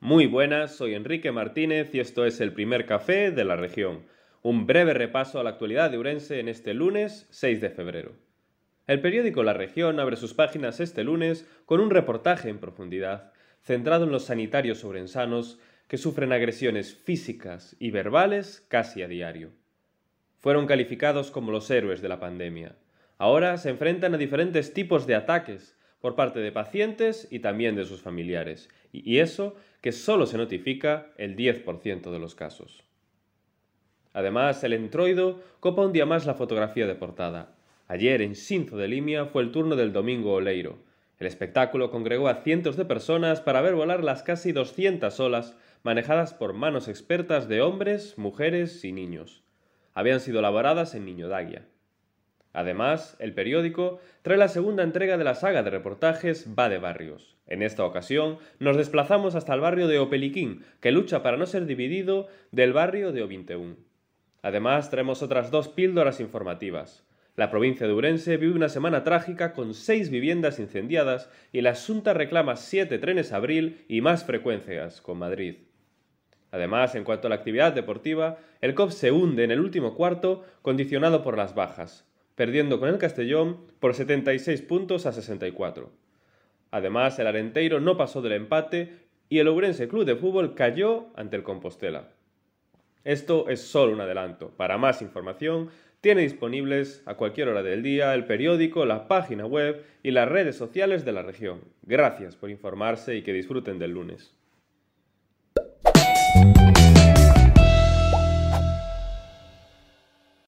Muy buenas, soy Enrique Martínez y esto es el primer café de la región. Un breve repaso a la actualidad de Urense en este lunes 6 de febrero. El periódico La Región abre sus páginas este lunes con un reportaje en profundidad, centrado en los sanitarios urensanos que sufren agresiones físicas y verbales casi a diario. Fueron calificados como los héroes de la pandemia. Ahora se enfrentan a diferentes tipos de ataques por parte de pacientes y también de sus familiares, y eso que solo se notifica el 10% de los casos. Además, el entroido copa un día más la fotografía de portada. Ayer, en Sinzo de Limia, fue el turno del Domingo Oleiro. El espectáculo congregó a cientos de personas para ver volar las casi 200 olas manejadas por manos expertas de hombres, mujeres y niños. Habían sido elaboradas en Niño Dagia. Además, el periódico trae la segunda entrega de la saga de reportajes Va de Barrios. En esta ocasión nos desplazamos hasta el barrio de Opeliquín, que lucha para no ser dividido del barrio de Ovinteún. Además, traemos otras dos píldoras informativas. La provincia de Urense vive una semana trágica con seis viviendas incendiadas y la Junta reclama siete trenes abril y más frecuencias con Madrid. Además, en cuanto a la actividad deportiva, el COP se hunde en el último cuarto condicionado por las bajas, perdiendo con el Castellón por 76 puntos a 64. Además, el Arenteiro no pasó del empate y el Ourense Club de Fútbol cayó ante el Compostela. Esto es solo un adelanto. Para más información, tiene disponibles a cualquier hora del día el periódico, la página web y las redes sociales de la región. Gracias por informarse y que disfruten del lunes.